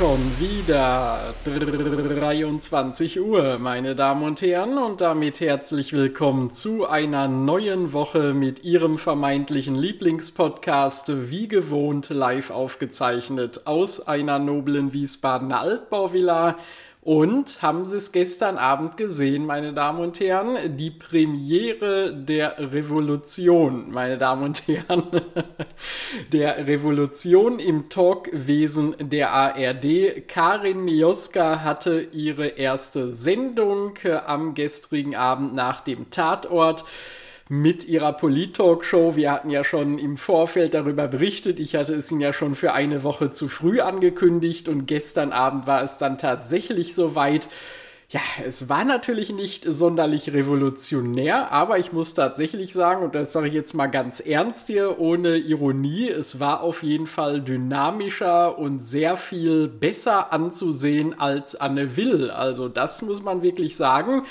Schon wieder. 23 Uhr, meine Damen und Herren, und damit herzlich willkommen zu einer neuen Woche mit Ihrem vermeintlichen Lieblingspodcast, wie gewohnt live aufgezeichnet aus einer noblen Wiesbadener Altbauvilla und haben Sie es gestern Abend gesehen, meine Damen und Herren? Die Premiere der Revolution, meine Damen und Herren. der Revolution im Talkwesen der ARD. Karin Mioska hatte ihre erste Sendung am gestrigen Abend nach dem Tatort mit ihrer Polit-Talk-Show. Wir hatten ja schon im Vorfeld darüber berichtet. Ich hatte es Ihnen ja schon für eine Woche zu früh angekündigt und gestern Abend war es dann tatsächlich soweit. Ja, es war natürlich nicht sonderlich revolutionär, aber ich muss tatsächlich sagen, und das sage ich jetzt mal ganz ernst hier, ohne Ironie, es war auf jeden Fall dynamischer und sehr viel besser anzusehen als Anne Will. Also das muss man wirklich sagen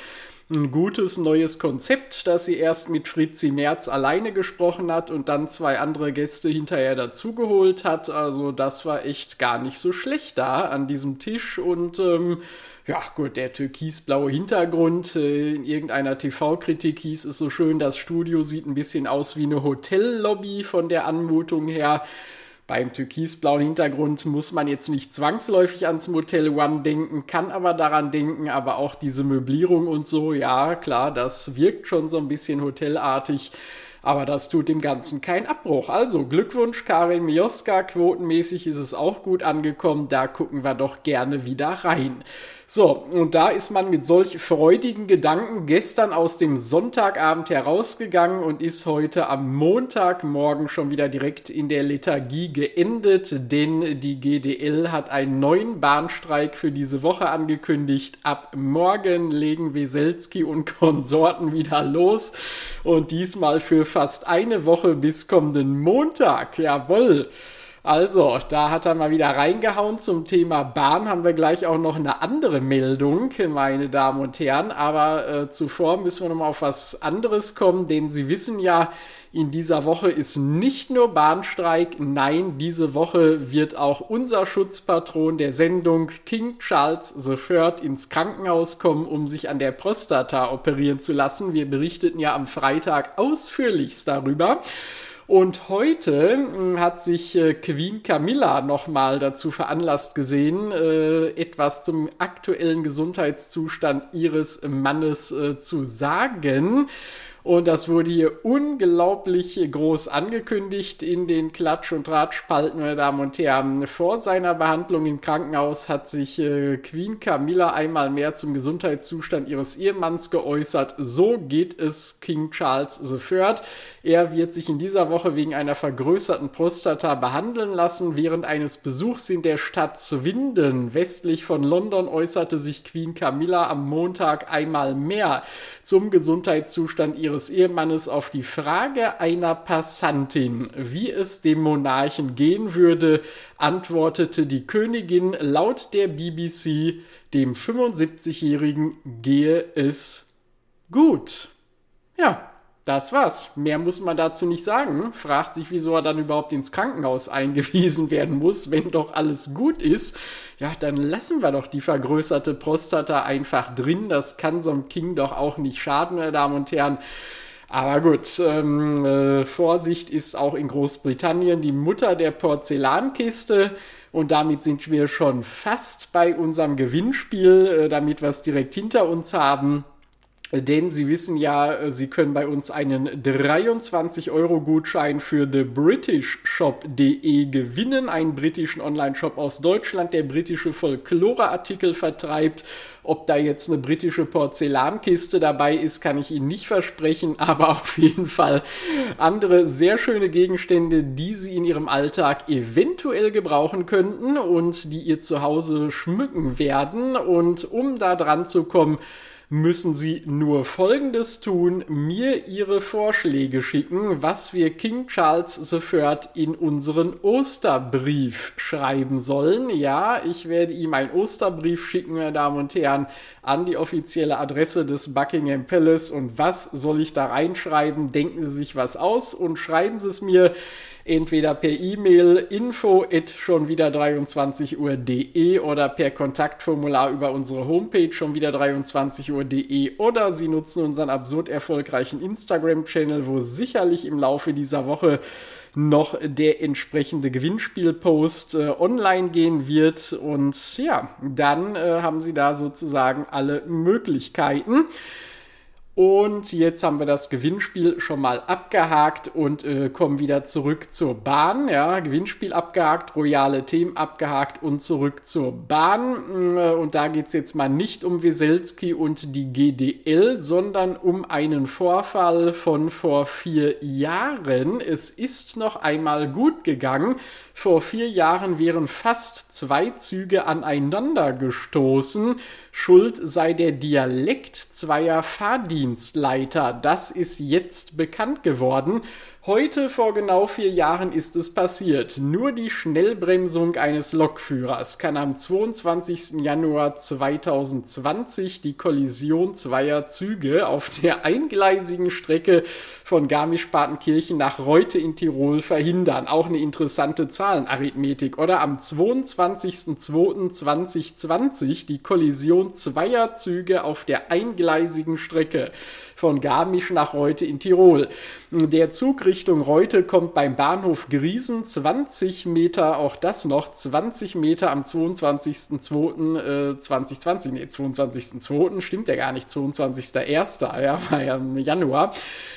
ein gutes neues Konzept, das sie erst mit Fritzi Merz alleine gesprochen hat und dann zwei andere Gäste hinterher dazugeholt hat. Also das war echt gar nicht so schlecht da an diesem Tisch und ähm, ja, gut, der türkisblaue Hintergrund. Äh, in irgendeiner TV-Kritik hieß es so schön, das Studio sieht ein bisschen aus wie eine Hotellobby von der Anmutung her. Beim türkisblauen Hintergrund muss man jetzt nicht zwangsläufig ans Motel One denken, kann aber daran denken, aber auch diese Möblierung und so, ja, klar, das wirkt schon so ein bisschen hotelartig. Aber das tut dem Ganzen keinen Abbruch. Also Glückwunsch, Karin Mioska. Quotenmäßig ist es auch gut angekommen. Da gucken wir doch gerne wieder rein. So, und da ist man mit solch freudigen Gedanken gestern aus dem Sonntagabend herausgegangen und ist heute am Montagmorgen schon wieder direkt in der Lethargie geendet, denn die GDL hat einen neuen Bahnstreik für diese Woche angekündigt. Ab morgen legen Weselski und Konsorten wieder los und diesmal für fast eine Woche bis kommenden Montag. Jawoll. Also, da hat er mal wieder reingehauen zum Thema Bahn. Haben wir gleich auch noch eine andere Meldung, meine Damen und Herren. Aber äh, zuvor müssen wir noch mal auf was anderes kommen, denn Sie wissen ja, in dieser Woche ist nicht nur Bahnstreik, nein, diese Woche wird auch unser Schutzpatron der Sendung King Charles III ins Krankenhaus kommen, um sich an der Prostata operieren zu lassen. Wir berichteten ja am Freitag ausführlichst darüber. Und heute hm, hat sich äh, Queen Camilla nochmal dazu veranlasst gesehen, äh, etwas zum aktuellen Gesundheitszustand ihres Mannes äh, zu sagen. Und das wurde hier unglaublich groß angekündigt in den Klatsch- und Drahtspalten, meine Damen und Herren. Vor seiner Behandlung im Krankenhaus hat sich äh, Queen Camilla einmal mehr zum Gesundheitszustand ihres Ehemanns geäußert. So geht es King Charles III. Er wird sich in dieser Woche wegen einer vergrößerten Prostata behandeln lassen. Während eines Besuchs in der Stadt Swindon, westlich von London, äußerte sich Queen Camilla am Montag einmal mehr zum Gesundheitszustand ihres Ehemannes auf die Frage einer Passantin, wie es dem Monarchen gehen würde, antwortete die Königin laut der BBC, dem 75-Jährigen gehe es gut. Ja, das war's. Mehr muss man dazu nicht sagen. Fragt sich, wieso er dann überhaupt ins Krankenhaus eingewiesen werden muss, wenn doch alles gut ist. Ja, dann lassen wir doch die vergrößerte Prostata einfach drin. Das kann so einem King doch auch nicht schaden, meine Damen und Herren. Aber gut, ähm, äh, Vorsicht ist auch in Großbritannien die Mutter der Porzellankiste. Und damit sind wir schon fast bei unserem Gewinnspiel, äh, damit wir es direkt hinter uns haben. Denn Sie wissen ja, Sie können bei uns einen 23-Euro-Gutschein für TheBritishShop.de gewinnen, einen britischen Online-Shop aus Deutschland, der britische Folklore-Artikel vertreibt. Ob da jetzt eine britische Porzellankiste dabei ist, kann ich Ihnen nicht versprechen, aber auf jeden Fall andere sehr schöne Gegenstände, die Sie in Ihrem Alltag eventuell gebrauchen könnten und die ihr zu Hause schmücken werden. Und um da dran zu kommen, müssen Sie nur Folgendes tun, mir Ihre Vorschläge schicken, was wir King Charles III in unseren Osterbrief schreiben sollen. Ja, ich werde ihm einen Osterbrief schicken, meine Damen und Herren, an die offizielle Adresse des Buckingham Palace. Und was soll ich da reinschreiben? Denken Sie sich was aus und schreiben Sie es mir entweder per E-Mail info at schon wieder 23 Uhr.de oder per Kontaktformular über unsere Homepage schon wieder 23 Uhr.de oder Sie nutzen unseren absurd erfolgreichen Instagram-Channel, wo sicherlich im Laufe dieser Woche noch der entsprechende Gewinnspielpost äh, online gehen wird. Und ja, dann äh, haben Sie da sozusagen alle Möglichkeiten. Und jetzt haben wir das Gewinnspiel schon mal abgehakt und äh, kommen wieder zurück zur Bahn. Ja, Gewinnspiel abgehakt, royale Themen abgehakt und zurück zur Bahn. Äh, und da geht es jetzt mal nicht um Weselski und die GDL, sondern um einen Vorfall von vor vier Jahren. Es ist noch einmal gut gegangen. Vor vier Jahren wären fast zwei Züge aneinander gestoßen. Schuld sei der Dialekt zweier Fahrdienstleiter. Das ist jetzt bekannt geworden. Heute vor genau vier Jahren ist es passiert. Nur die Schnellbremsung eines Lokführers kann am 22. Januar 2020 die Kollision zweier Züge auf der eingleisigen Strecke von Garmisch-Partenkirchen nach Reute in Tirol verhindern. Auch eine interessante Zahlenarithmetik. Oder am 22.02.2020 die Kollision zweier Züge auf der eingleisigen Strecke von Garmisch nach Reute in Tirol. Der Zug Richtung Reute kommt beim Bahnhof Griesen 20 Meter, auch das noch, 20 Meter am 22.02.2020, äh, nee, 22.02. stimmt ja gar nicht, 22.01. ja, war ja im Januar,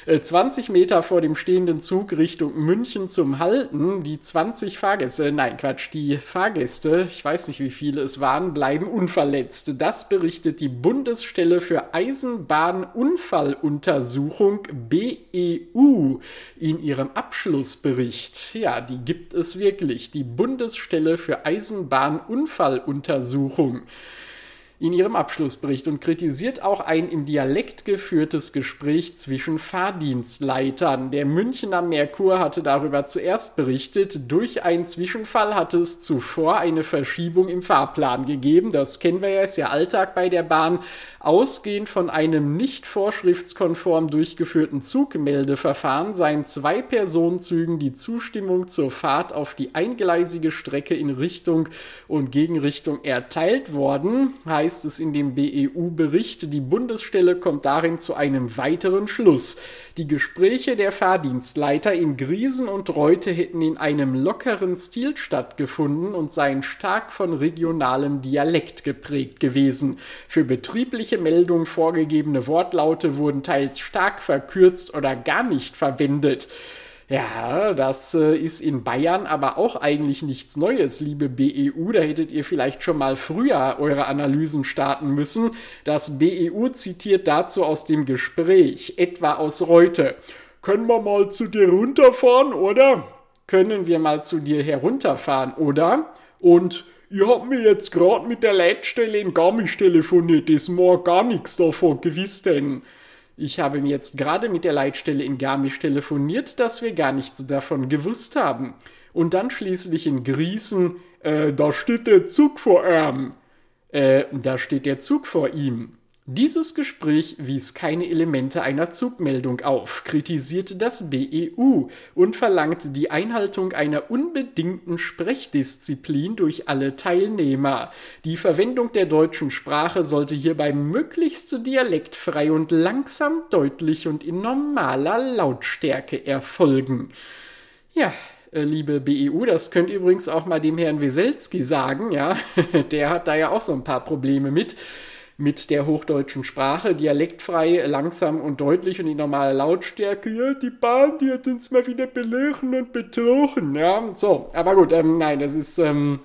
äh, 20 Meter vor dem stehenden Zug Richtung München zum Halten. Die 20 Fahrgäste, nein, Quatsch, die Fahrgäste, ich weiß nicht wie viele es waren, bleiben unverletzt. Das berichtet die Bundesstelle für Eisenbahnunfall Unfalluntersuchung BEU in ihrem Abschlussbericht. Ja, die gibt es wirklich, die Bundesstelle für Eisenbahnunfalluntersuchung in ihrem Abschlussbericht und kritisiert auch ein im Dialekt geführtes Gespräch zwischen Fahrdienstleitern. Der Münchner Merkur hatte darüber zuerst berichtet. Durch einen Zwischenfall hatte es zuvor eine Verschiebung im Fahrplan gegeben. Das kennen wir ja, ist ja Alltag bei der Bahn. Ausgehend von einem nicht vorschriftskonform durchgeführten Zugmeldeverfahren seien zwei Personenzügen die Zustimmung zur Fahrt auf die eingleisige Strecke in Richtung und Gegenrichtung erteilt worden. Heißt heißt es in dem BEU-Bericht, die Bundesstelle kommt darin zu einem weiteren Schluss. Die Gespräche der Fahrdienstleiter in Griesen und Reute hätten in einem lockeren Stil stattgefunden und seien stark von regionalem Dialekt geprägt gewesen. Für betriebliche Meldungen vorgegebene Wortlaute wurden teils stark verkürzt oder gar nicht verwendet. Ja, das äh, ist in Bayern aber auch eigentlich nichts Neues, liebe BEU. Da hättet ihr vielleicht schon mal früher eure Analysen starten müssen. Das BEU zitiert dazu aus dem Gespräch, etwa aus Reute. Können wir mal zu dir runterfahren, oder? Können wir mal zu dir herunterfahren, oder? Und ihr habt mir jetzt gerade mit der Leitstelle in Garmisch telefoniert, das mag gar nichts davon gewiss denn. Ich habe mir jetzt gerade mit der Leitstelle in Garmisch telefoniert, dass wir gar nichts davon gewusst haben. Und dann schließlich in Griesen, äh, da steht der Zug vor ihm. Äh, da steht der Zug vor ihm. Dieses Gespräch wies keine Elemente einer Zugmeldung auf, kritisierte das BEU und verlangte die Einhaltung einer unbedingten Sprechdisziplin durch alle Teilnehmer. Die Verwendung der deutschen Sprache sollte hierbei möglichst dialektfrei und langsam, deutlich und in normaler Lautstärke erfolgen. Ja, äh, liebe BEU. Das könnt ihr übrigens auch mal dem Herrn Weselski sagen, ja. Der hat da ja auch so ein paar Probleme mit mit der hochdeutschen Sprache, dialektfrei, langsam und deutlich und die normale Lautstärke. Ja, die Bahn, die hat uns mal wieder belogen und betrogen. Ja, so. Aber gut, ähm, nein, das ist. Ähm,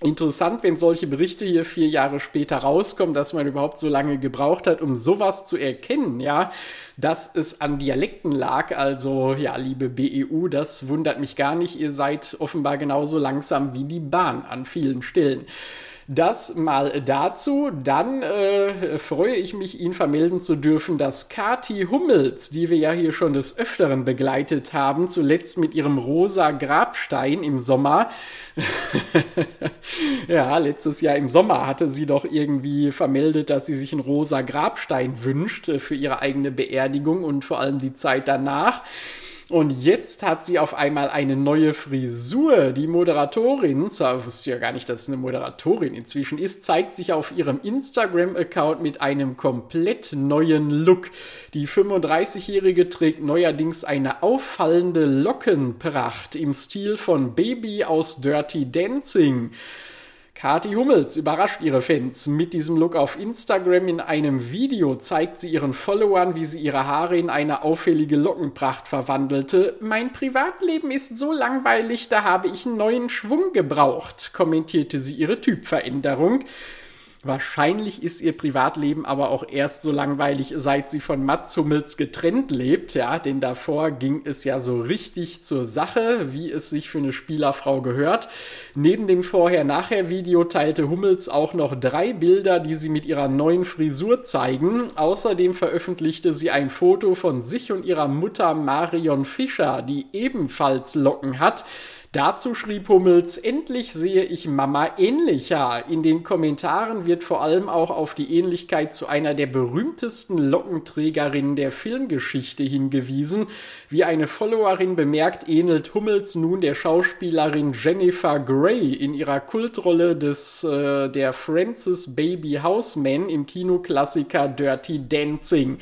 interessant, wenn solche Berichte hier vier Jahre später rauskommen, dass man überhaupt so lange gebraucht hat, um sowas zu erkennen, ja, dass es an Dialekten lag. Also, ja, liebe BEU, das wundert mich gar nicht. Ihr seid offenbar genauso langsam wie die Bahn an vielen Stellen. Das mal dazu. Dann äh, freue ich mich, Ihnen vermelden zu dürfen, dass Kati Hummels, die wir ja hier schon des Öfteren begleitet haben, zuletzt mit ihrem rosa Grabstein im Sommer, ja, letztes Jahr im Sommer hatte sie doch irgendwie vermeldet, dass sie sich einen rosa Grabstein wünscht äh, für ihre eigene Beerdigung und vor allem die Zeit danach. Und jetzt hat sie auf einmal eine neue Frisur. Die Moderatorin, zwar wusste ja gar nicht, dass es eine Moderatorin inzwischen ist, zeigt sich auf ihrem Instagram-Account mit einem komplett neuen Look. Die 35-Jährige trägt neuerdings eine auffallende Lockenpracht im Stil von Baby aus Dirty Dancing. Kati Hummels überrascht ihre Fans. Mit diesem Look auf Instagram in einem Video zeigt sie ihren Followern, wie sie ihre Haare in eine auffällige Lockenpracht verwandelte. Mein Privatleben ist so langweilig, da habe ich einen neuen Schwung gebraucht, kommentierte sie ihre Typveränderung. Wahrscheinlich ist ihr Privatleben aber auch erst so langweilig, seit sie von Mats Hummels getrennt lebt, ja, denn davor ging es ja so richtig zur Sache, wie es sich für eine Spielerfrau gehört. Neben dem Vorher-Nachher-Video teilte Hummels auch noch drei Bilder, die sie mit ihrer neuen Frisur zeigen. Außerdem veröffentlichte sie ein Foto von sich und ihrer Mutter Marion Fischer, die ebenfalls Locken hat. Dazu schrieb Hummels, endlich sehe ich Mama ähnlicher. In den Kommentaren wird vor allem auch auf die Ähnlichkeit zu einer der berühmtesten Lockenträgerinnen der Filmgeschichte hingewiesen. Wie eine Followerin bemerkt, ähnelt Hummels nun der Schauspielerin Jennifer Grey in ihrer Kultrolle des äh, der Francis Baby Houseman im Kinoklassiker Dirty Dancing.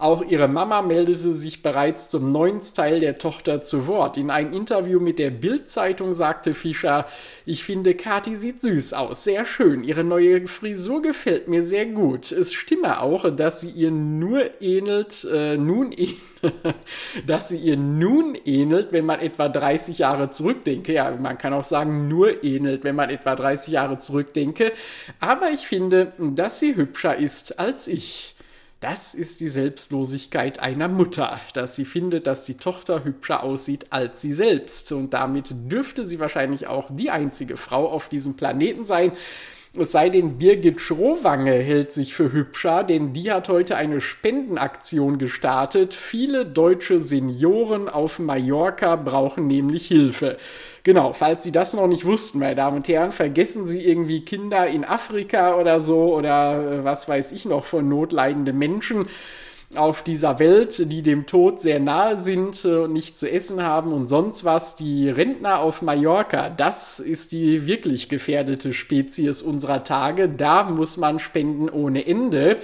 Auch ihre Mama meldete sich bereits zum neuen Style der Tochter zu Wort. In einem Interview mit der Bild Bildzeitung sagte Fischer, ich finde, Kathi sieht süß aus, sehr schön. Ihre neue Frisur gefällt mir sehr gut. Es stimme auch, dass sie ihr nur ähnelt, äh, nun ähnelt, dass sie ihr nun ähnelt, wenn man etwa 30 Jahre zurückdenke. Ja, man kann auch sagen, nur ähnelt, wenn man etwa 30 Jahre zurückdenke. Aber ich finde, dass sie hübscher ist als ich. Das ist die Selbstlosigkeit einer Mutter, dass sie findet, dass die Tochter hübscher aussieht als sie selbst. Und damit dürfte sie wahrscheinlich auch die einzige Frau auf diesem Planeten sein, es sei denn, Birgit Schrowange hält sich für hübscher, denn die hat heute eine Spendenaktion gestartet. Viele deutsche Senioren auf Mallorca brauchen nämlich Hilfe. Genau, falls Sie das noch nicht wussten, meine Damen und Herren, vergessen Sie irgendwie Kinder in Afrika oder so oder äh, was weiß ich noch von notleidende Menschen auf dieser Welt, die dem Tod sehr nahe sind äh, und nicht zu essen haben und sonst was. Die Rentner auf Mallorca, das ist die wirklich gefährdete Spezies unserer Tage. Da muss man spenden ohne Ende.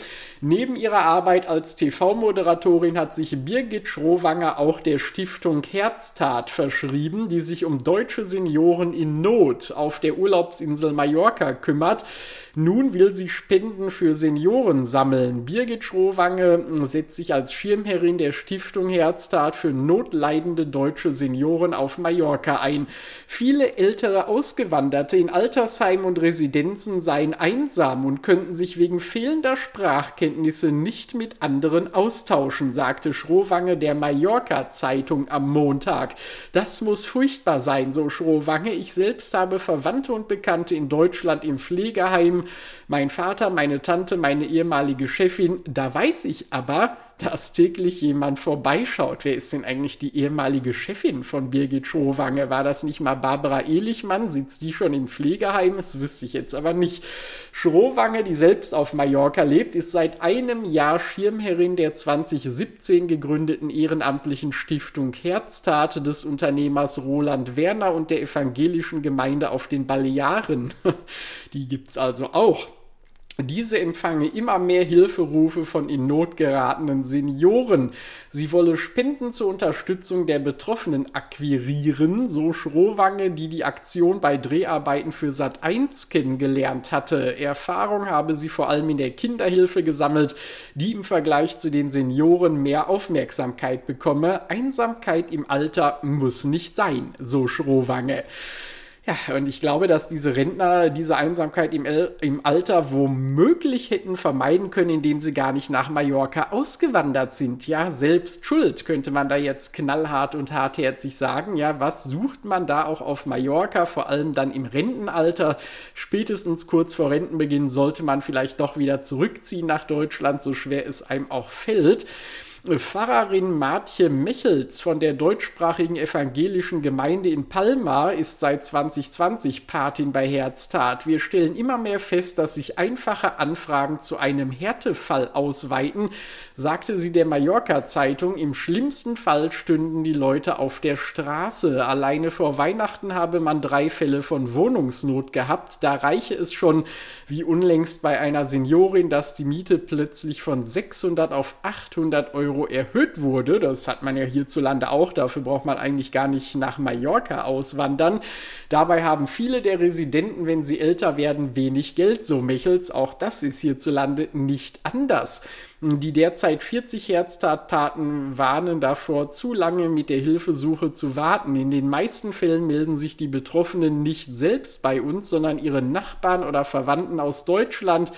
Neben ihrer Arbeit als TV-Moderatorin hat sich Birgit Schrowanger auch der Stiftung Herztat verschrieben, die sich um deutsche Senioren in Not auf der Urlaubsinsel Mallorca kümmert. Nun will sie Spenden für Senioren sammeln. Birgit Schrowange setzt sich als Schirmherrin der Stiftung Herztat für notleidende deutsche Senioren auf Mallorca ein. Viele ältere Ausgewanderte in Altersheimen und Residenzen seien einsam und könnten sich wegen fehlender Sprachkenntnisse nicht mit anderen austauschen, sagte Schrowange der Mallorca-Zeitung am Montag. Das muss furchtbar sein, so Schrowange. Ich selbst habe Verwandte und Bekannte in Deutschland im Pflegeheim mein Vater, meine Tante, meine ehemalige Chefin. Da weiß ich aber, dass täglich jemand vorbeischaut. Wer ist denn eigentlich die ehemalige Chefin von Birgit Schrowange? War das nicht mal Barbara Ehlichmann? Sitzt die schon im Pflegeheim? Das wüsste ich jetzt aber nicht. Schrowange, die selbst auf Mallorca lebt, ist seit einem Jahr Schirmherrin der 2017 gegründeten ehrenamtlichen Stiftung Herztat des Unternehmers Roland Werner und der evangelischen Gemeinde auf den Balearen. Die gibt's also auch. Diese empfange immer mehr Hilferufe von in Not geratenen Senioren. Sie wolle Spenden zur Unterstützung der Betroffenen akquirieren, so Schrowange, die die Aktion bei Dreharbeiten für Sat 1 kennengelernt hatte. Erfahrung habe sie vor allem in der Kinderhilfe gesammelt, die im Vergleich zu den Senioren mehr Aufmerksamkeit bekomme. Einsamkeit im Alter muss nicht sein, so Schrowange. Ja, und ich glaube, dass diese Rentner diese Einsamkeit im, El im Alter womöglich hätten vermeiden können, indem sie gar nicht nach Mallorca ausgewandert sind. Ja, selbst schuld, könnte man da jetzt knallhart und hartherzig sagen. Ja, was sucht man da auch auf Mallorca, vor allem dann im Rentenalter? Spätestens kurz vor Rentenbeginn sollte man vielleicht doch wieder zurückziehen nach Deutschland, so schwer es einem auch fällt. Pfarrerin Martje Mechels von der deutschsprachigen evangelischen Gemeinde in Palma ist seit 2020 Patin bei Herztat. Wir stellen immer mehr fest, dass sich einfache Anfragen zu einem Härtefall ausweiten, sagte sie der Mallorca Zeitung. Im schlimmsten Fall stünden die Leute auf der Straße. Alleine vor Weihnachten habe man drei Fälle von Wohnungsnot gehabt. Da reiche es schon, wie unlängst bei einer Seniorin, dass die Miete plötzlich von 600 auf 800 Euro Euro erhöht wurde. Das hat man ja hierzulande auch. Dafür braucht man eigentlich gar nicht nach Mallorca auswandern. Dabei haben viele der Residenten, wenn sie älter werden, wenig Geld, so Mechels. Auch das ist hierzulande nicht anders. Die derzeit 40 Herztatpaten warnen davor, zu lange mit der Hilfesuche zu warten. In den meisten Fällen melden sich die Betroffenen nicht selbst bei uns, sondern ihre Nachbarn oder Verwandten aus Deutschland,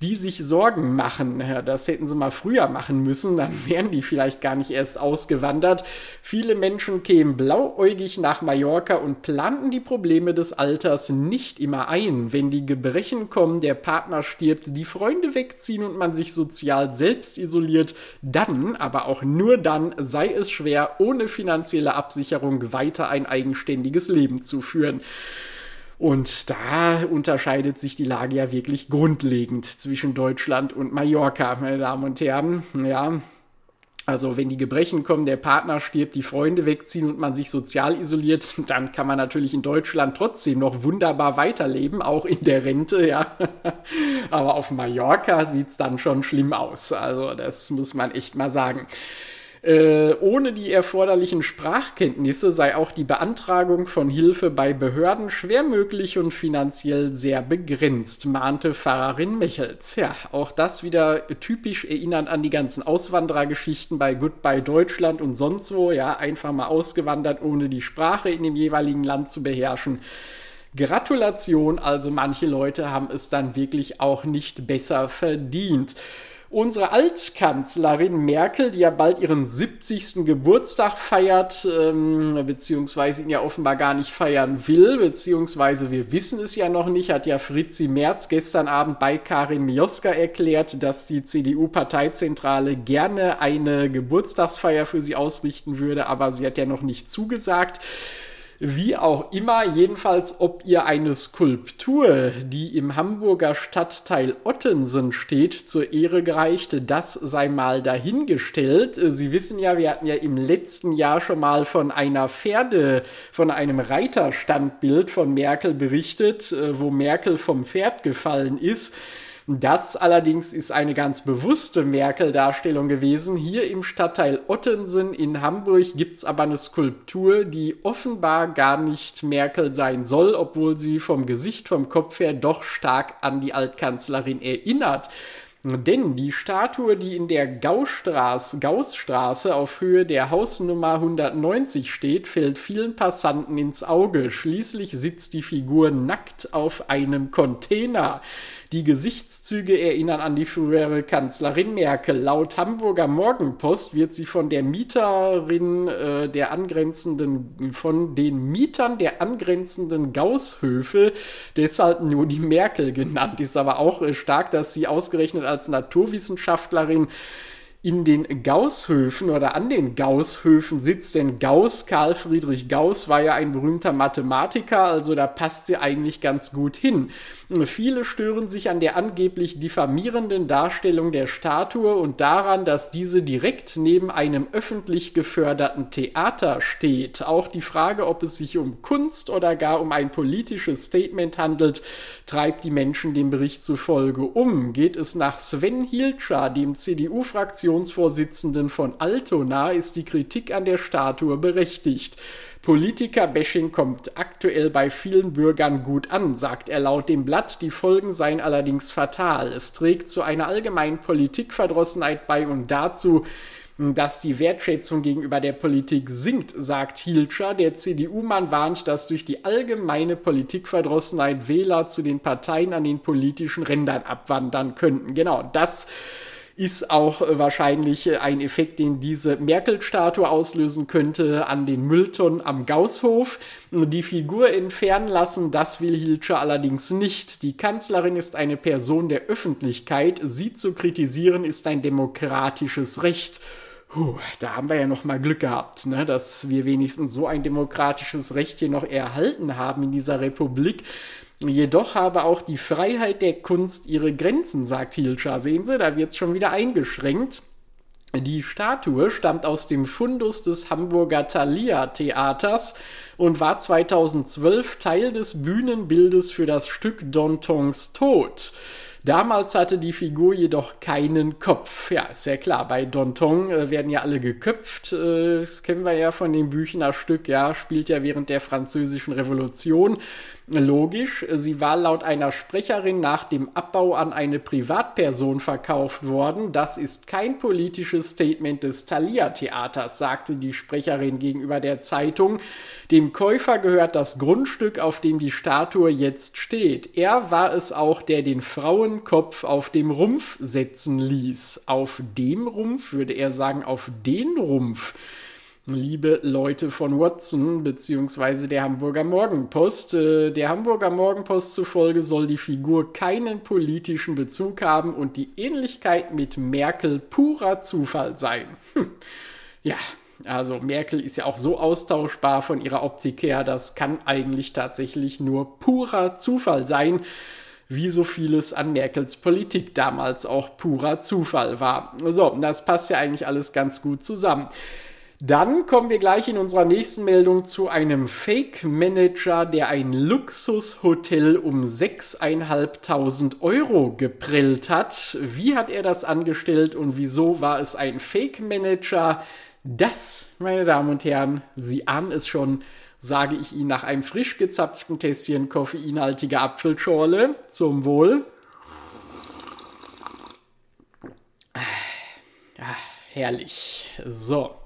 die sich Sorgen machen. Das hätten sie mal früher machen müssen, dann wären die vielleicht gar nicht erst ausgewandert. Viele Menschen kämen blauäugig nach Mallorca und planten die Probleme des Alters nicht immer ein. Wenn die Gebrechen kommen, der Partner stirbt, die Freunde wegziehen und man sich sozial selbst isoliert, dann, aber auch nur dann, sei es schwer, ohne finanzielle Absicherung weiter ein eigenständiges Leben zu führen. Und da unterscheidet sich die Lage ja wirklich grundlegend zwischen Deutschland und Mallorca, meine Damen und Herren. Ja, also wenn die Gebrechen kommen, der Partner stirbt, die Freunde wegziehen und man sich sozial isoliert, dann kann man natürlich in Deutschland trotzdem noch wunderbar weiterleben, auch in der Rente, ja. Aber auf Mallorca sieht es dann schon schlimm aus. Also das muss man echt mal sagen. Äh, ohne die erforderlichen Sprachkenntnisse sei auch die Beantragung von Hilfe bei Behörden schwer möglich und finanziell sehr begrenzt, mahnte Pfarrerin Michels. Ja, auch das wieder typisch erinnernd an die ganzen Auswanderergeschichten bei Goodbye Deutschland und sonst wo. Ja, einfach mal ausgewandert, ohne die Sprache in dem jeweiligen Land zu beherrschen. Gratulation, also manche Leute haben es dann wirklich auch nicht besser verdient. Unsere Altkanzlerin Merkel, die ja bald ihren 70. Geburtstag feiert, ähm, beziehungsweise ihn ja offenbar gar nicht feiern will, beziehungsweise wir wissen es ja noch nicht, hat ja Fritzi Merz gestern Abend bei Karin Mioska erklärt, dass die CDU-Parteizentrale gerne eine Geburtstagsfeier für sie ausrichten würde, aber sie hat ja noch nicht zugesagt. Wie auch immer, jedenfalls, ob ihr eine Skulptur, die im Hamburger Stadtteil Ottensen steht, zur Ehre gereicht, das sei mal dahingestellt. Sie wissen ja, wir hatten ja im letzten Jahr schon mal von einer Pferde, von einem Reiterstandbild von Merkel berichtet, wo Merkel vom Pferd gefallen ist. Das allerdings ist eine ganz bewusste Merkel-Darstellung gewesen. Hier im Stadtteil Ottensen in Hamburg gibt es aber eine Skulptur, die offenbar gar nicht Merkel sein soll, obwohl sie vom Gesicht, vom Kopf her doch stark an die Altkanzlerin erinnert. Denn die Statue, die in der Gaustraße, Gaussstraße auf Höhe der Hausnummer 190 steht, fällt vielen Passanten ins Auge. Schließlich sitzt die Figur nackt auf einem Container. Die Gesichtszüge erinnern an die frühere Kanzlerin Merkel. Laut Hamburger Morgenpost wird sie von der Mieterin äh, der angrenzenden, von den Mietern der angrenzenden Gaußhöfe deshalb nur die Merkel genannt. Ist aber auch äh, stark, dass sie ausgerechnet als Naturwissenschaftlerin in den Gaußhöfen oder an den Gaußhöfen sitzt, denn Gauss, Karl Friedrich Gauss, war ja ein berühmter Mathematiker, also da passt sie eigentlich ganz gut hin. Viele stören sich an der angeblich diffamierenden Darstellung der Statue und daran, dass diese direkt neben einem öffentlich geförderten Theater steht. Auch die Frage, ob es sich um Kunst oder gar um ein politisches Statement handelt, treibt die Menschen dem Bericht zufolge um. Geht es nach Sven Hilscher, dem CDU-Fraktionsvorsitzenden von Altona, ist die Kritik an der Statue berechtigt. Politiker-Bashing kommt aktuell bei vielen Bürgern gut an, sagt er laut dem Blatt. Die Folgen seien allerdings fatal. Es trägt zu einer allgemeinen Politikverdrossenheit bei und dazu, dass die Wertschätzung gegenüber der Politik sinkt, sagt Hilscher. Der CDU-Mann warnt, dass durch die allgemeine Politikverdrossenheit Wähler zu den Parteien an den politischen Rändern abwandern könnten. Genau, das ist auch äh, wahrscheinlich äh, ein Effekt, den diese Merkel-Statue auslösen könnte an den Mülltonnen am Gausshof. Die Figur entfernen lassen, das will Hilscher allerdings nicht. Die Kanzlerin ist eine Person der Öffentlichkeit. Sie zu kritisieren ist ein demokratisches Recht. Puh, da haben wir ja noch mal Glück gehabt, ne, dass wir wenigstens so ein demokratisches Recht hier noch erhalten haben in dieser Republik. Jedoch habe auch die Freiheit der Kunst ihre Grenzen, sagt Hilscher. Sehen Sie, da wird es schon wieder eingeschränkt. Die Statue stammt aus dem Fundus des Hamburger Thalia Theaters und war 2012 Teil des Bühnenbildes für das Stück Dantons Tod. Damals hatte die Figur jedoch keinen Kopf. Ja, ist ja klar, bei Danton äh, werden ja alle geköpft. Äh, das kennen wir ja von dem Büchner Stück, ja, spielt ja während der Französischen Revolution. Logisch, sie war laut einer Sprecherin nach dem Abbau an eine Privatperson verkauft worden. Das ist kein politisches Statement des Thalia-Theaters, sagte die Sprecherin gegenüber der Zeitung. Dem Käufer gehört das Grundstück, auf dem die Statue jetzt steht. Er war es auch, der den Frauenkopf auf dem Rumpf setzen ließ. Auf dem Rumpf, würde er sagen, auf den Rumpf liebe Leute von Watson bzw. der Hamburger Morgenpost. Äh, der Hamburger Morgenpost zufolge soll die Figur keinen politischen Bezug haben und die Ähnlichkeit mit Merkel purer Zufall sein. Hm. Ja, also Merkel ist ja auch so austauschbar von ihrer Optik her, das kann eigentlich tatsächlich nur purer Zufall sein wie so vieles an Merkels Politik damals auch purer Zufall war. So, das passt ja eigentlich alles ganz gut zusammen. Dann kommen wir gleich in unserer nächsten Meldung zu einem Fake-Manager, der ein Luxushotel um 6.500 Euro geprellt hat. Wie hat er das angestellt und wieso war es ein Fake-Manager? Das, meine Damen und Herren, Sie ahnen es schon, sage ich Ihnen nach einem frisch gezapften Tässchen koffeinhaltiger Apfelschorle. Zum Wohl. Ah, herrlich. So.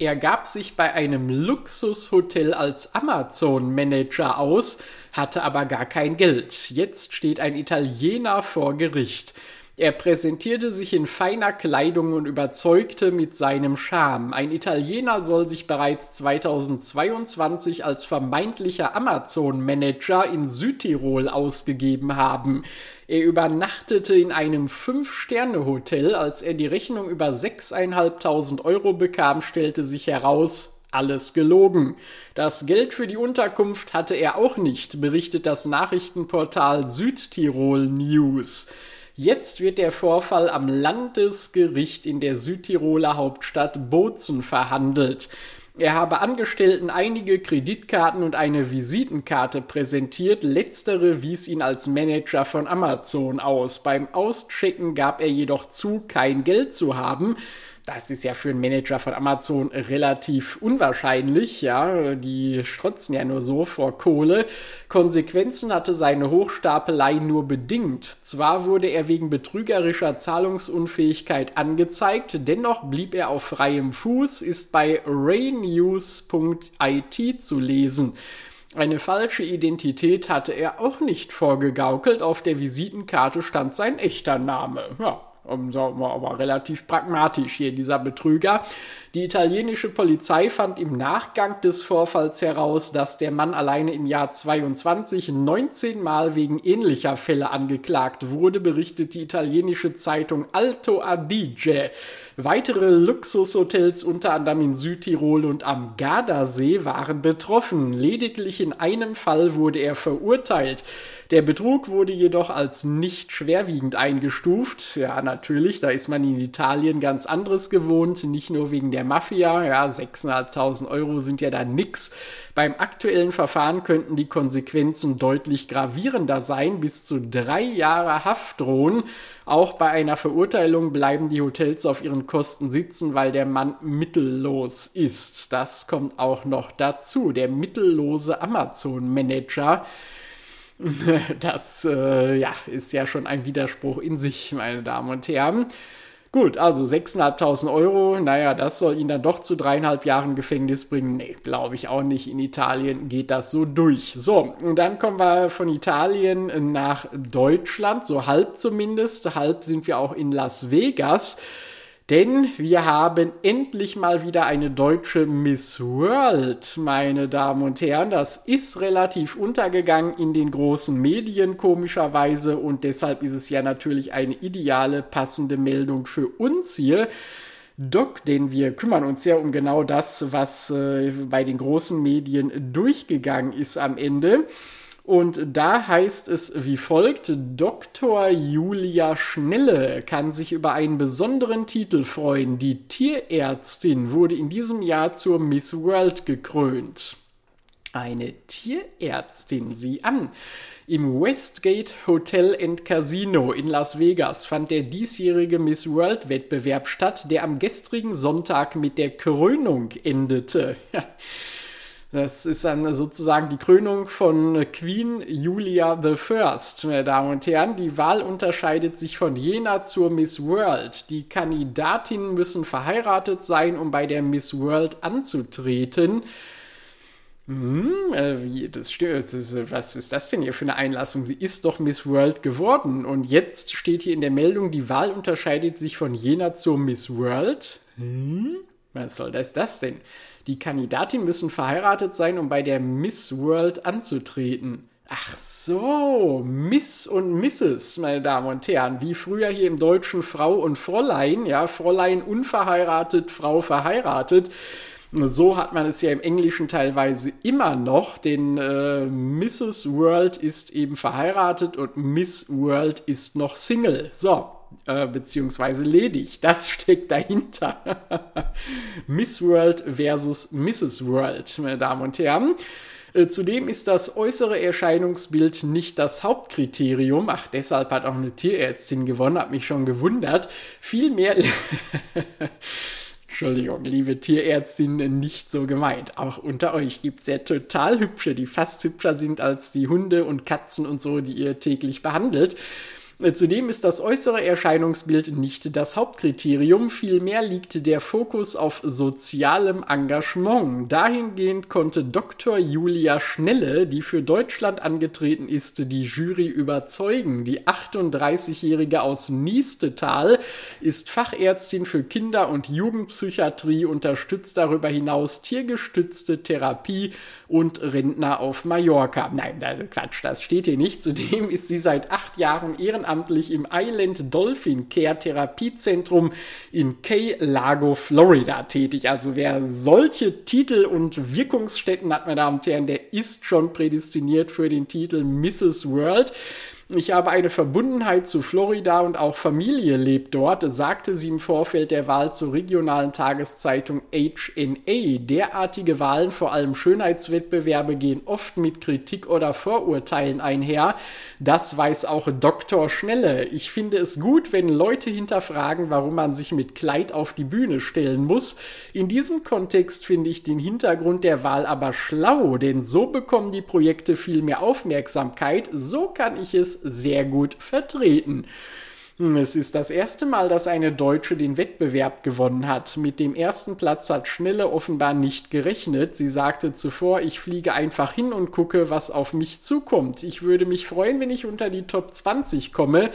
Er gab sich bei einem Luxushotel als Amazon-Manager aus, hatte aber gar kein Geld. Jetzt steht ein Italiener vor Gericht. Er präsentierte sich in feiner Kleidung und überzeugte mit seinem Charme. Ein Italiener soll sich bereits 2022 als vermeintlicher Amazon-Manager in Südtirol ausgegeben haben. Er übernachtete in einem Fünf-Sterne-Hotel. Als er die Rechnung über 6.500 Euro bekam, stellte sich heraus, alles gelogen. Das Geld für die Unterkunft hatte er auch nicht, berichtet das Nachrichtenportal Südtirol News. Jetzt wird der Vorfall am Landesgericht in der Südtiroler Hauptstadt Bozen verhandelt. Er habe Angestellten einige Kreditkarten und eine Visitenkarte präsentiert. Letztere wies ihn als Manager von Amazon aus. Beim Auschecken gab er jedoch zu, kein Geld zu haben. Das ist ja für einen Manager von Amazon relativ unwahrscheinlich, ja. Die strotzen ja nur so vor Kohle. Konsequenzen hatte seine Hochstapelei nur bedingt. Zwar wurde er wegen betrügerischer Zahlungsunfähigkeit angezeigt, dennoch blieb er auf freiem Fuß, ist bei raynews.it zu lesen. Eine falsche Identität hatte er auch nicht vorgegaukelt. Auf der Visitenkarte stand sein echter Name. Ja, sagen wir aber relativ pragmatisch hier, dieser Betrüger. Die italienische Polizei fand im Nachgang des Vorfalls heraus, dass der Mann alleine im Jahr 22 19 Mal wegen ähnlicher Fälle angeklagt wurde, berichtet die italienische Zeitung Alto Adige. Weitere Luxushotels, unter anderem in Südtirol und am Gardasee, waren betroffen. Lediglich in einem Fall wurde er verurteilt. Der Betrug wurde jedoch als nicht schwerwiegend eingestuft. Ja, natürlich, da ist man in Italien ganz anderes gewohnt, nicht nur wegen der Mafia. Ja, 6.500 Euro sind ja da nix. Beim aktuellen Verfahren könnten die Konsequenzen deutlich gravierender sein, bis zu drei Jahre Haft drohen. Auch bei einer Verurteilung bleiben die Hotels auf ihren Kosten sitzen, weil der Mann mittellos ist. Das kommt auch noch dazu. Der mittellose Amazon-Manager Das äh, ja, ist ja schon ein Widerspruch in sich, meine Damen und Herren. Gut, also 6.500 Euro, naja, das soll ihn dann doch zu dreieinhalb Jahren Gefängnis bringen. Nee, glaube ich auch nicht. In Italien geht das so durch. So, und dann kommen wir von Italien nach Deutschland, so halb zumindest. Halb sind wir auch in Las Vegas. Denn wir haben endlich mal wieder eine deutsche Miss World, meine Damen und Herren. Das ist relativ untergegangen in den großen Medien komischerweise und deshalb ist es ja natürlich eine ideale, passende Meldung für uns hier. Doc, denn wir kümmern uns ja um genau das, was äh, bei den großen Medien durchgegangen ist am Ende. Und da heißt es wie folgt, Dr. Julia Schnelle kann sich über einen besonderen Titel freuen. Die Tierärztin wurde in diesem Jahr zur Miss World gekrönt. Eine Tierärztin, sieh an. Im Westgate Hotel and Casino in Las Vegas fand der diesjährige Miss World Wettbewerb statt, der am gestrigen Sonntag mit der Krönung endete. Das ist dann sozusagen die Krönung von Queen Julia I, meine Damen und Herren. Die Wahl unterscheidet sich von jener zur Miss World. Die Kandidatinnen müssen verheiratet sein, um bei der Miss World anzutreten. Hm, äh, wie, das stimmt. was ist das denn hier für eine Einlassung? Sie ist doch Miss World geworden. Und jetzt steht hier in der Meldung, die Wahl unterscheidet sich von jener zur Miss World. Hm? Was soll das, das denn? Die Kandidatinnen müssen verheiratet sein, um bei der Miss World anzutreten. Ach so, Miss und Mrs., meine Damen und Herren, wie früher hier im Deutschen Frau und Fräulein, ja, Fräulein unverheiratet, Frau verheiratet. So hat man es ja im Englischen teilweise immer noch, denn äh, Mrs. World ist eben verheiratet und Miss World ist noch Single. So, äh, beziehungsweise ledig. Das steckt dahinter. Miss World versus Mrs. World, meine Damen und Herren. Äh, zudem ist das äußere Erscheinungsbild nicht das Hauptkriterium. Ach, deshalb hat auch eine Tierärztin gewonnen, hat mich schon gewundert. Vielmehr. Entschuldigung, liebe Tierärztin, nicht so gemeint. Auch unter euch gibt es ja total hübsche, die fast hübscher sind als die Hunde und Katzen und so, die ihr täglich behandelt. Zudem ist das äußere Erscheinungsbild nicht das Hauptkriterium, vielmehr liegt der Fokus auf sozialem Engagement. Dahingehend konnte Dr. Julia Schnelle, die für Deutschland angetreten ist, die Jury überzeugen. Die 38-Jährige aus Niestetal ist Fachärztin für Kinder- und Jugendpsychiatrie, unterstützt darüber hinaus tiergestützte Therapie und Rentner auf Mallorca. Nein, Quatsch, das steht hier nicht. Zudem ist sie seit acht Jahren ehrenamtlich im Island Dolphin Care Therapiezentrum in Key Lago, Florida tätig. Also wer solche Titel und Wirkungsstätten hat, meine Damen und Herren, der ist schon prädestiniert für den Titel Mrs. World. Ich habe eine Verbundenheit zu Florida und auch Familie lebt dort, sagte sie im Vorfeld der Wahl zur regionalen Tageszeitung HNA. Derartige Wahlen, vor allem Schönheitswettbewerbe, gehen oft mit Kritik oder Vorurteilen einher. Das weiß auch Dr. Schnelle. Ich finde es gut, wenn Leute hinterfragen, warum man sich mit Kleid auf die Bühne stellen muss. In diesem Kontext finde ich den Hintergrund der Wahl aber schlau, denn so bekommen die Projekte viel mehr Aufmerksamkeit. So kann ich es sehr gut vertreten. Es ist das erste Mal, dass eine Deutsche den Wettbewerb gewonnen hat. Mit dem ersten Platz hat Schnelle offenbar nicht gerechnet. Sie sagte zuvor, ich fliege einfach hin und gucke, was auf mich zukommt. Ich würde mich freuen, wenn ich unter die Top 20 komme.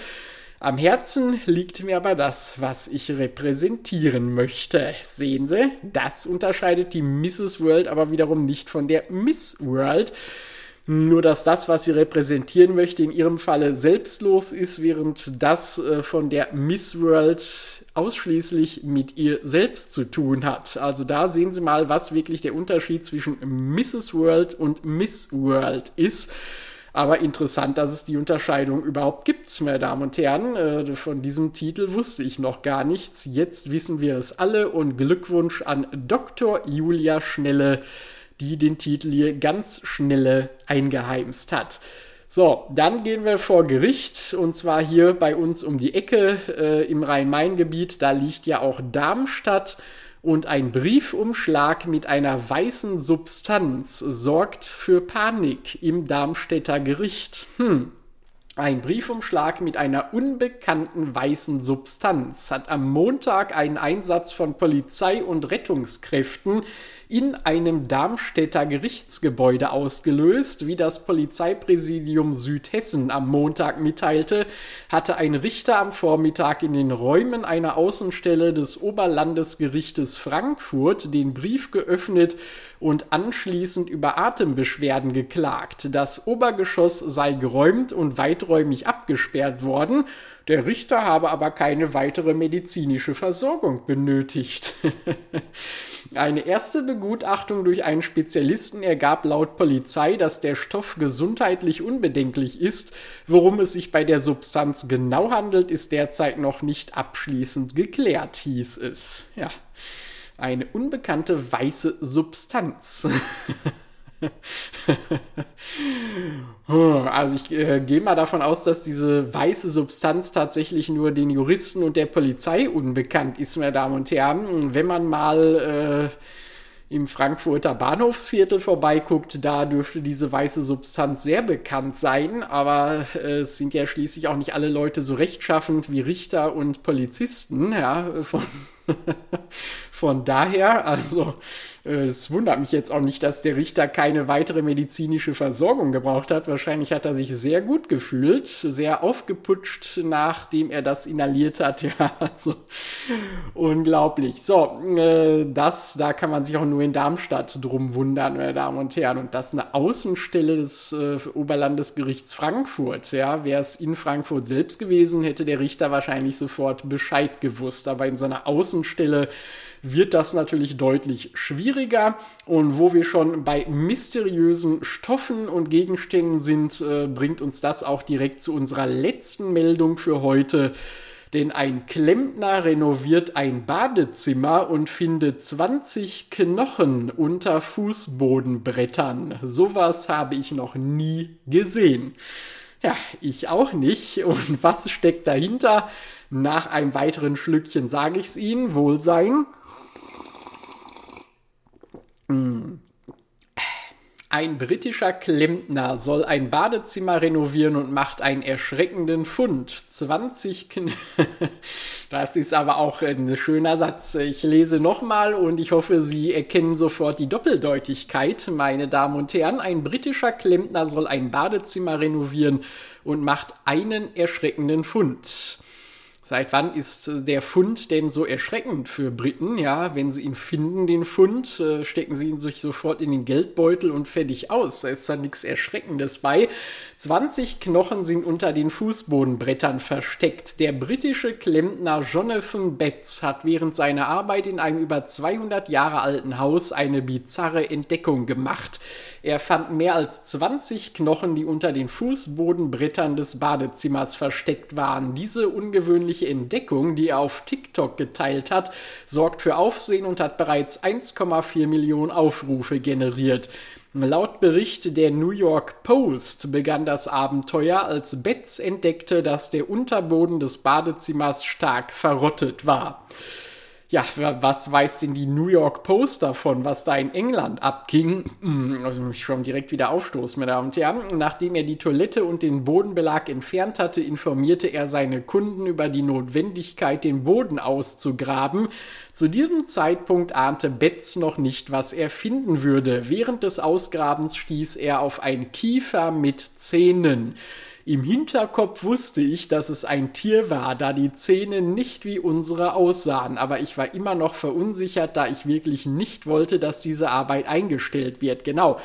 Am Herzen liegt mir aber das, was ich repräsentieren möchte. Sehen Sie, das unterscheidet die Mrs. World aber wiederum nicht von der Miss World. Nur dass das, was sie repräsentieren möchte, in ihrem Falle selbstlos ist, während das äh, von der Miss World ausschließlich mit ihr selbst zu tun hat. Also da sehen Sie mal, was wirklich der Unterschied zwischen Mrs. World und Miss World ist. Aber interessant, dass es die Unterscheidung überhaupt gibt, meine Damen und Herren. Äh, von diesem Titel wusste ich noch gar nichts. Jetzt wissen wir es alle und Glückwunsch an Dr. Julia Schnelle die den Titel hier ganz schnelle eingeheimst hat. So, dann gehen wir vor Gericht und zwar hier bei uns um die Ecke äh, im Rhein-Main-Gebiet. Da liegt ja auch Darmstadt und ein Briefumschlag mit einer weißen Substanz sorgt für Panik im Darmstädter Gericht. Hm. Ein Briefumschlag mit einer unbekannten weißen Substanz hat am Montag einen Einsatz von Polizei und Rettungskräften in einem Darmstädter Gerichtsgebäude ausgelöst. Wie das Polizeipräsidium Südhessen am Montag mitteilte, hatte ein Richter am Vormittag in den Räumen einer Außenstelle des Oberlandesgerichtes Frankfurt den Brief geöffnet und anschließend über Atembeschwerden geklagt. Das Obergeschoss sei geräumt und weiträumig abgesperrt worden. Der Richter habe aber keine weitere medizinische Versorgung benötigt. Eine erste Begutachtung durch einen Spezialisten ergab laut Polizei, dass der Stoff gesundheitlich unbedenklich ist. Worum es sich bei der Substanz genau handelt, ist derzeit noch nicht abschließend geklärt, hieß es. Ja, eine unbekannte weiße Substanz. Also ich äh, gehe mal davon aus, dass diese weiße Substanz tatsächlich nur den Juristen und der Polizei unbekannt ist, meine Damen und Herren. Wenn man mal äh, im Frankfurter Bahnhofsviertel vorbeiguckt, da dürfte diese weiße Substanz sehr bekannt sein, aber äh, es sind ja schließlich auch nicht alle Leute so rechtschaffend wie Richter und Polizisten, ja, von, von daher, also äh, es wundert mich jetzt auch nicht, dass der Richter keine weitere medizinische Versorgung gebraucht hat. Wahrscheinlich hat er sich sehr gut gefühlt, sehr aufgeputscht, nachdem er das inhaliert hat. Ja, also unglaublich. So, äh, das, da kann man sich auch nur in Darmstadt drum wundern, meine Damen und Herren. Und das eine Außenstelle des äh, Oberlandesgerichts Frankfurt. Ja, wäre es in Frankfurt selbst gewesen, hätte der Richter wahrscheinlich sofort Bescheid gewusst. Aber in so einer Außenstelle wird das natürlich deutlich schwieriger. Und wo wir schon bei mysteriösen Stoffen und Gegenständen sind, äh, bringt uns das auch direkt zu unserer letzten Meldung für heute. Denn ein Klempner renoviert ein Badezimmer und findet 20 Knochen unter Fußbodenbrettern. Sowas habe ich noch nie gesehen. Ja, ich auch nicht. Und was steckt dahinter? Nach einem weiteren Schlückchen sage ich es Ihnen. Wohlsein. Ein britischer Klempner soll ein Badezimmer renovieren und macht einen erschreckenden Fund. 20 Kn Das ist aber auch ein schöner Satz. Ich lese nochmal und ich hoffe, Sie erkennen sofort die Doppeldeutigkeit, meine Damen und Herren. Ein britischer Klempner soll ein Badezimmer renovieren und macht einen erschreckenden Fund. Seit wann ist der Fund denn so erschreckend für Briten? Ja, wenn sie ihn finden, den Fund, äh, stecken sie ihn sich sofort in den Geldbeutel und fertig aus. Da ist da nichts Erschreckendes bei. 20 Knochen sind unter den Fußbodenbrettern versteckt. Der britische Klempner Jonathan Betts hat während seiner Arbeit in einem über 200 Jahre alten Haus eine bizarre Entdeckung gemacht. Er fand mehr als 20 Knochen, die unter den Fußbodenbrettern des Badezimmers versteckt waren. Diese ungewöhnliche Entdeckung, die er auf TikTok geteilt hat, sorgt für Aufsehen und hat bereits 1,4 Millionen Aufrufe generiert. Laut Bericht der New York Post begann das Abenteuer, als Betts entdeckte, dass der Unterboden des Badezimmers stark verrottet war ja, was weiß denn die New York Post davon, was da in England abging? Hm, also mich schon direkt wieder aufstoßen, meine Damen und Herren. Nachdem er die Toilette und den Bodenbelag entfernt hatte, informierte er seine Kunden über die Notwendigkeit, den Boden auszugraben. Zu diesem Zeitpunkt ahnte Betz noch nicht, was er finden würde. Während des Ausgrabens stieß er auf ein Kiefer mit Zähnen. Im Hinterkopf wusste ich, dass es ein Tier war, da die Zähne nicht wie unsere aussahen, aber ich war immer noch verunsichert, da ich wirklich nicht wollte, dass diese Arbeit eingestellt wird. Genau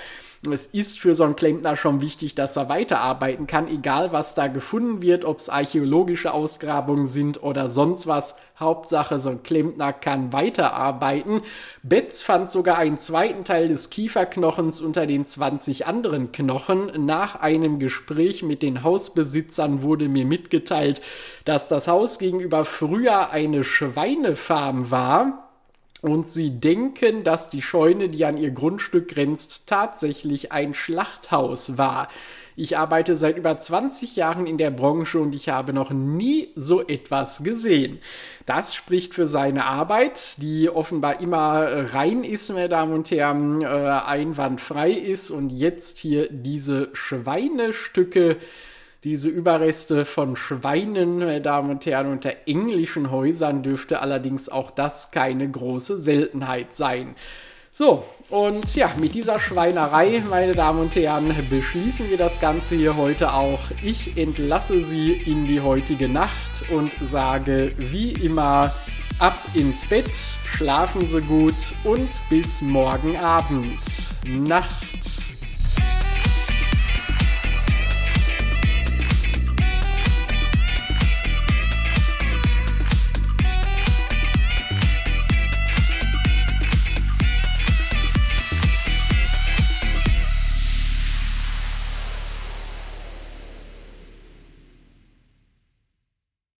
es ist für so einen Klempner schon wichtig, dass er weiterarbeiten kann, egal was da gefunden wird, ob es archäologische Ausgrabungen sind oder sonst was. Hauptsache, so ein Klempner kann weiterarbeiten. Betz fand sogar einen zweiten Teil des Kieferknochens unter den 20 anderen Knochen. Nach einem Gespräch mit den Hausbesitzern wurde mir mitgeteilt, dass das Haus gegenüber früher eine Schweinefarm war und sie denken, dass die Scheune, die an ihr Grundstück grenzt, tatsächlich ein Schlachthaus war. Ich arbeite seit über 20 Jahren in der Branche und ich habe noch nie so etwas gesehen. Das spricht für seine Arbeit, die offenbar immer rein ist, meine Damen und Herren, äh, einwandfrei ist und jetzt hier diese Schweinestücke Diese Überreste von Schweinen, meine Damen und Herren, unter englischen Häusern dürfte allerdings auch das keine große Seltenheit sein. So, und ja, mit dieser Schweinerei, meine Damen und Herren, beschließen wir das Ganze hier heute auch. Ich entlasse Sie in die heutige Nacht und sage wie immer ab ins Bett, schlafen Sie gut und bis morgen Abend. Nacht.